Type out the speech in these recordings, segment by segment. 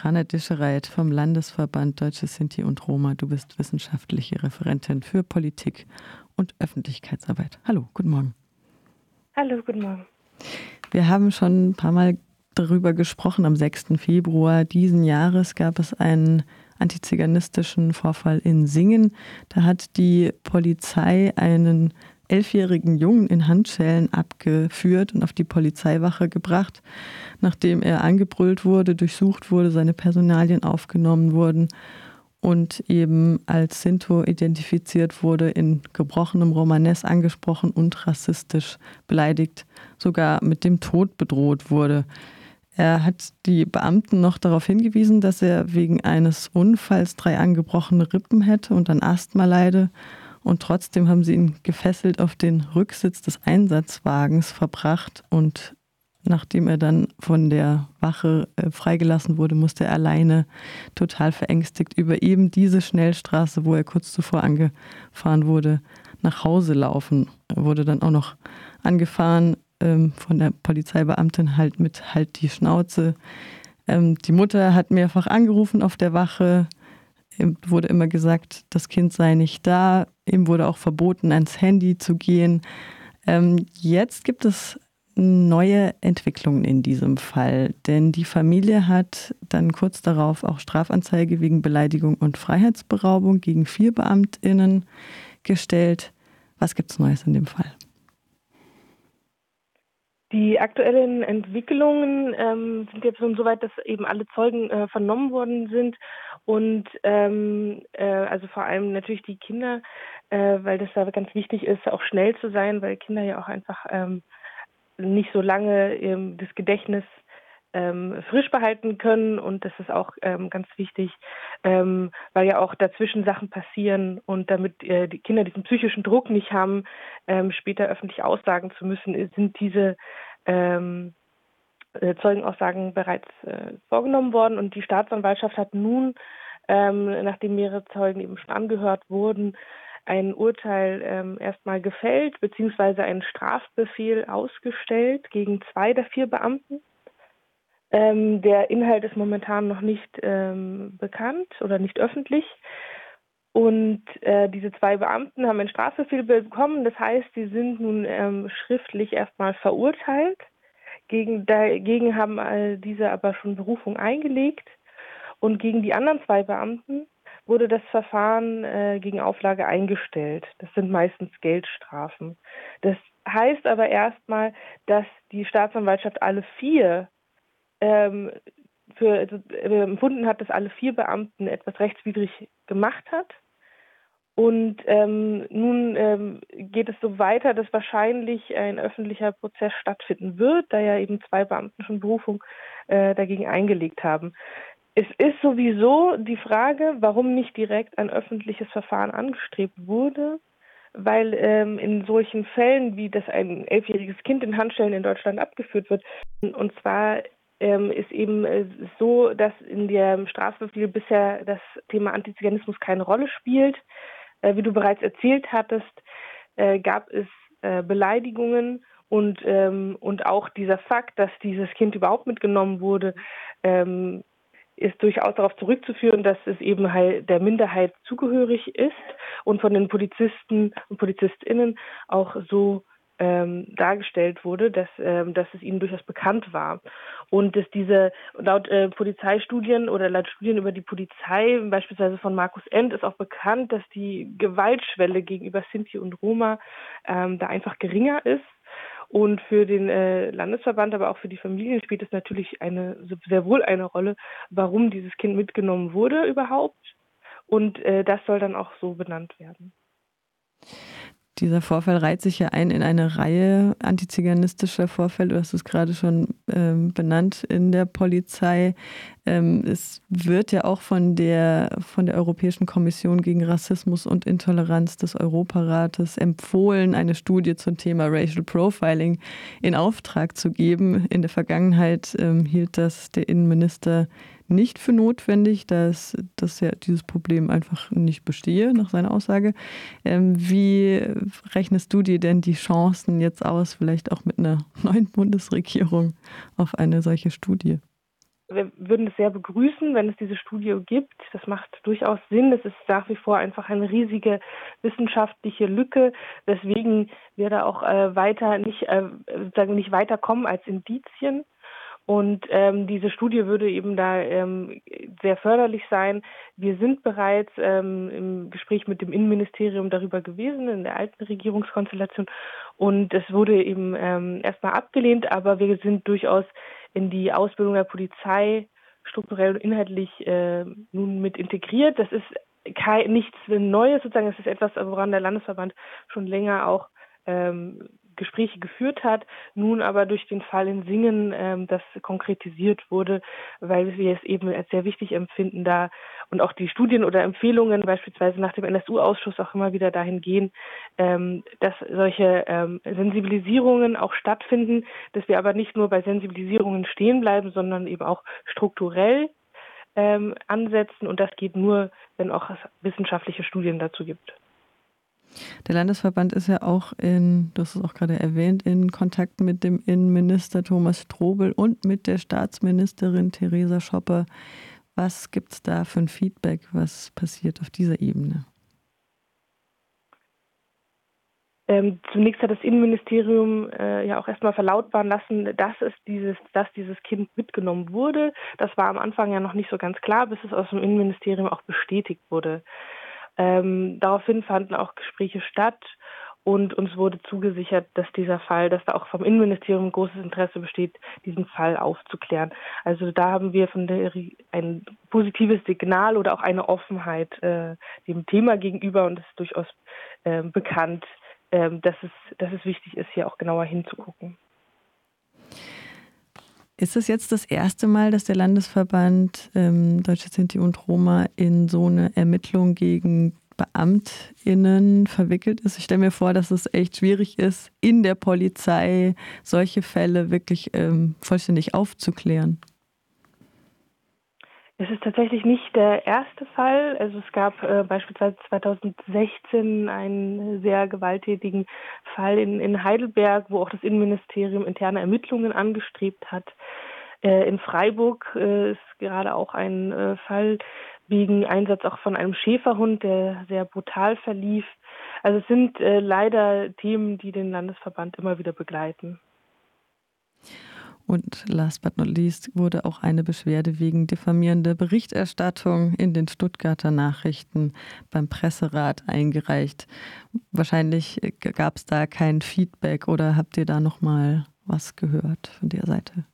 Sokrana Dischereit vom Landesverband Deutsche Sinti und Roma. Du bist wissenschaftliche Referentin für Politik und Öffentlichkeitsarbeit. Hallo, guten Morgen. Hallo, guten Morgen. Wir haben schon ein paar Mal darüber gesprochen. Am 6. Februar diesen Jahres gab es einen antiziganistischen Vorfall in Singen. Da hat die Polizei einen elfjährigen Jungen in Handschellen abgeführt und auf die Polizeiwache gebracht, nachdem er angebrüllt wurde, durchsucht wurde, seine Personalien aufgenommen wurden und eben als Sinto identifiziert wurde, in gebrochenem Romanes angesprochen und rassistisch beleidigt, sogar mit dem Tod bedroht wurde. Er hat die Beamten noch darauf hingewiesen, dass er wegen eines Unfalls drei angebrochene Rippen hätte und an Asthma leide. Und trotzdem haben sie ihn gefesselt auf den Rücksitz des Einsatzwagens verbracht. Und nachdem er dann von der Wache äh, freigelassen wurde, musste er alleine total verängstigt über eben diese Schnellstraße, wo er kurz zuvor angefahren wurde, nach Hause laufen. Er wurde dann auch noch angefahren ähm, von der Polizeibeamtin halt mit halt die Schnauze. Ähm, die Mutter hat mehrfach angerufen auf der Wache. Ihm wurde immer gesagt, das Kind sei nicht da. Ihm wurde auch verboten, ans Handy zu gehen. Ähm, jetzt gibt es neue Entwicklungen in diesem Fall, denn die Familie hat dann kurz darauf auch Strafanzeige wegen Beleidigung und Freiheitsberaubung gegen vier Beamtinnen gestellt. Was gibt es Neues in dem Fall? Die aktuellen Entwicklungen ähm, sind jetzt schon so weit, dass eben alle Zeugen äh, vernommen worden sind. Und ähm, äh, also vor allem natürlich die Kinder, äh, weil das da ganz wichtig ist, auch schnell zu sein, weil Kinder ja auch einfach ähm, nicht so lange ähm, das Gedächtnis ähm, frisch behalten können. Und das ist auch ähm, ganz wichtig, ähm, weil ja auch dazwischen Sachen passieren. Und damit äh, die Kinder diesen psychischen Druck nicht haben, ähm, später öffentlich aussagen zu müssen, sind diese ähm, äh, Zeugenaussagen bereits äh, vorgenommen worden. Und die Staatsanwaltschaft hat nun, ähm, nachdem mehrere Zeugen eben schon angehört wurden, ein Urteil ähm, erstmal gefällt, beziehungsweise einen Strafbefehl ausgestellt gegen zwei der vier Beamten. Ähm, der Inhalt ist momentan noch nicht ähm, bekannt oder nicht öffentlich. Und äh, diese zwei Beamten haben einen Strafbefehl bekommen. Das heißt, sie sind nun ähm, schriftlich erstmal verurteilt. Gegen, dagegen haben äh, diese aber schon Berufung eingelegt. Und gegen die anderen zwei Beamten wurde das Verfahren äh, gegen Auflage eingestellt. Das sind meistens Geldstrafen. Das heißt aber erstmal, dass die Staatsanwaltschaft alle vier ähm, für also, äh, empfunden hat, dass alle vier Beamten etwas rechtswidrig gemacht hat. Und ähm, nun ähm, geht es so weiter, dass wahrscheinlich ein öffentlicher Prozess stattfinden wird, da ja eben zwei Beamten schon Berufung äh, dagegen eingelegt haben. Es ist sowieso die Frage, warum nicht direkt ein öffentliches Verfahren angestrebt wurde, weil ähm, in solchen Fällen, wie das ein elfjähriges Kind in Handschellen in Deutschland abgeführt wird, und zwar ähm, ist eben äh, so, dass in dem Strafbefehl bisher das Thema Antiziganismus keine Rolle spielt. Äh, wie du bereits erzählt hattest, äh, gab es äh, Beleidigungen und, ähm, und auch dieser Fakt, dass dieses Kind überhaupt mitgenommen wurde, ähm, ist durchaus darauf zurückzuführen, dass es eben halt der Minderheit zugehörig ist und von den Polizisten und Polizistinnen auch so ähm, dargestellt wurde, dass, ähm, dass es ihnen durchaus bekannt war. Und dass diese, laut äh, Polizeistudien oder laut Studien über die Polizei, beispielsweise von Markus End, ist auch bekannt, dass die Gewaltschwelle gegenüber Sinti und Roma ähm, da einfach geringer ist. Und für den äh, Landesverband, aber auch für die Familien spielt es natürlich eine, sehr wohl eine Rolle, warum dieses Kind mitgenommen wurde überhaupt. Und äh, das soll dann auch so benannt werden. Dieser Vorfall reiht sich ja ein in eine Reihe antiziganistischer Vorfälle. Du hast es gerade schon ähm, benannt in der Polizei. Ähm, es wird ja auch von der, von der Europäischen Kommission gegen Rassismus und Intoleranz des Europarates empfohlen, eine Studie zum Thema Racial Profiling in Auftrag zu geben. In der Vergangenheit ähm, hielt das der Innenminister nicht für notwendig, dass, dass ja dieses Problem einfach nicht bestehe, nach seiner Aussage. Ähm, wie rechnest du dir denn die Chancen jetzt aus, vielleicht auch mit einer neuen Bundesregierung auf eine solche Studie? wir würden es sehr begrüßen, wenn es diese Studie gibt. Das macht durchaus Sinn. Es ist nach wie vor einfach eine riesige wissenschaftliche Lücke, weswegen wir da auch äh, weiter nicht, äh, sozusagen nicht weiterkommen als Indizien. Und ähm, diese Studie würde eben da ähm, sehr förderlich sein. Wir sind bereits ähm, im Gespräch mit dem Innenministerium darüber gewesen, in der alten Regierungskonstellation. Und es wurde eben ähm, erstmal abgelehnt, aber wir sind durchaus in die Ausbildung der Polizei strukturell und inhaltlich äh, nun mit integriert. Das ist kein, nichts Neues sozusagen. Es ist etwas, woran der Landesverband schon länger auch ähm, Gespräche geführt hat, nun aber durch den Fall in Singen ähm, das konkretisiert wurde, weil wir es eben als sehr wichtig empfinden, da und auch die Studien oder Empfehlungen beispielsweise nach dem NSU-Ausschuss auch immer wieder dahin gehen, ähm, dass solche ähm, Sensibilisierungen auch stattfinden, dass wir aber nicht nur bei Sensibilisierungen stehen bleiben, sondern eben auch strukturell ähm, ansetzen und das geht nur, wenn auch es wissenschaftliche Studien dazu gibt. Der Landesverband ist ja auch in, hast es auch gerade erwähnt, in Kontakt mit dem Innenminister Thomas Strobel und mit der Staatsministerin Theresa Schopper. Was gibt es da für ein Feedback? Was passiert auf dieser Ebene? Ähm, zunächst hat das Innenministerium äh, ja auch erstmal verlautbaren lassen, dass es dieses, dass dieses Kind mitgenommen wurde. Das war am Anfang ja noch nicht so ganz klar, bis es aus dem Innenministerium auch bestätigt wurde. Ähm, daraufhin fanden auch Gespräche statt und uns wurde zugesichert, dass dieser Fall, dass da auch vom Innenministerium großes Interesse besteht, diesen Fall aufzuklären. Also da haben wir von der ein positives Signal oder auch eine Offenheit äh, dem Thema gegenüber und es ist durchaus äh, bekannt, äh, dass, es, dass es wichtig ist, hier auch genauer hinzugucken. Ist es jetzt das erste Mal, dass der Landesverband ähm, Deutsche Sinti und Roma in so eine Ermittlung gegen BeamtInnen verwickelt ist? Ich stelle mir vor, dass es echt schwierig ist, in der Polizei solche Fälle wirklich ähm, vollständig aufzuklären. Es ist tatsächlich nicht der erste Fall. Also es gab äh, beispielsweise 2016 einen sehr gewalttätigen Fall in, in Heidelberg, wo auch das Innenministerium interne Ermittlungen angestrebt hat. Äh, in Freiburg äh, ist gerade auch ein äh, Fall wegen Einsatz auch von einem Schäferhund, der sehr brutal verlief. Also es sind äh, leider Themen, die den Landesverband immer wieder begleiten. Und last but not least wurde auch eine Beschwerde wegen diffamierender Berichterstattung in den Stuttgarter Nachrichten beim Presserat eingereicht. Wahrscheinlich äh, gab es da kein Feedback oder habt ihr da noch mal was gehört von der Seite?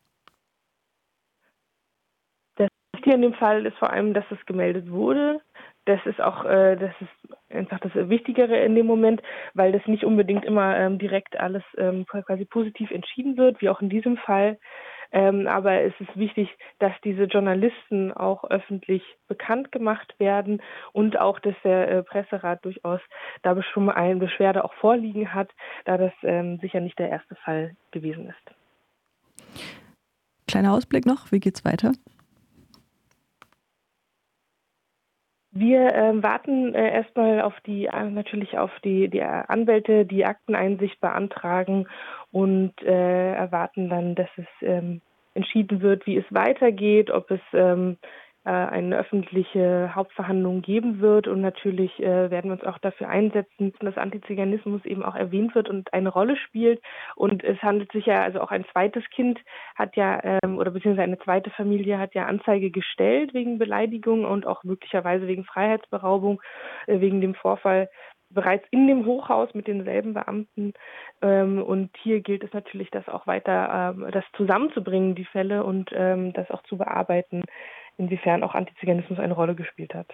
Das Wichtige in dem Fall ist vor allem, dass es gemeldet wurde das ist auch, äh, das ist einfach das Wichtigere in dem Moment, weil das nicht unbedingt immer ähm, direkt alles ähm, quasi positiv entschieden wird, wie auch in diesem Fall. Ähm, aber es ist wichtig, dass diese Journalisten auch öffentlich bekannt gemacht werden und auch, dass der äh, Presserat durchaus da schon eine Beschwerde auch vorliegen hat, da das ähm, sicher nicht der erste Fall gewesen ist. Kleiner Ausblick noch, wie geht's weiter? Wir äh, warten äh, erstmal auf die äh, natürlich auf die, die Anwälte, die Akteneinsicht beantragen und äh, erwarten dann, dass es ähm, entschieden wird, wie es weitergeht, ob es ähm, äh, eine öffentliche Hauptverhandlung geben wird. Und natürlich äh, werden wir uns auch dafür einsetzen, dass Antiziganismus eben auch erwähnt wird und eine Rolle spielt. Und es handelt sich ja, also auch ein zweites Kind hat ja, ähm, oder beziehungsweise eine zweite Familie hat ja Anzeige gestellt wegen Beleidigung und auch möglicherweise wegen Freiheitsberaubung, äh, wegen dem Vorfall bereits in dem Hochhaus mit denselben Beamten. Ähm, und hier gilt es natürlich, das auch weiter, ähm, das zusammenzubringen, die Fälle und ähm, das auch zu bearbeiten inwiefern auch Antiziganismus eine Rolle gespielt hat.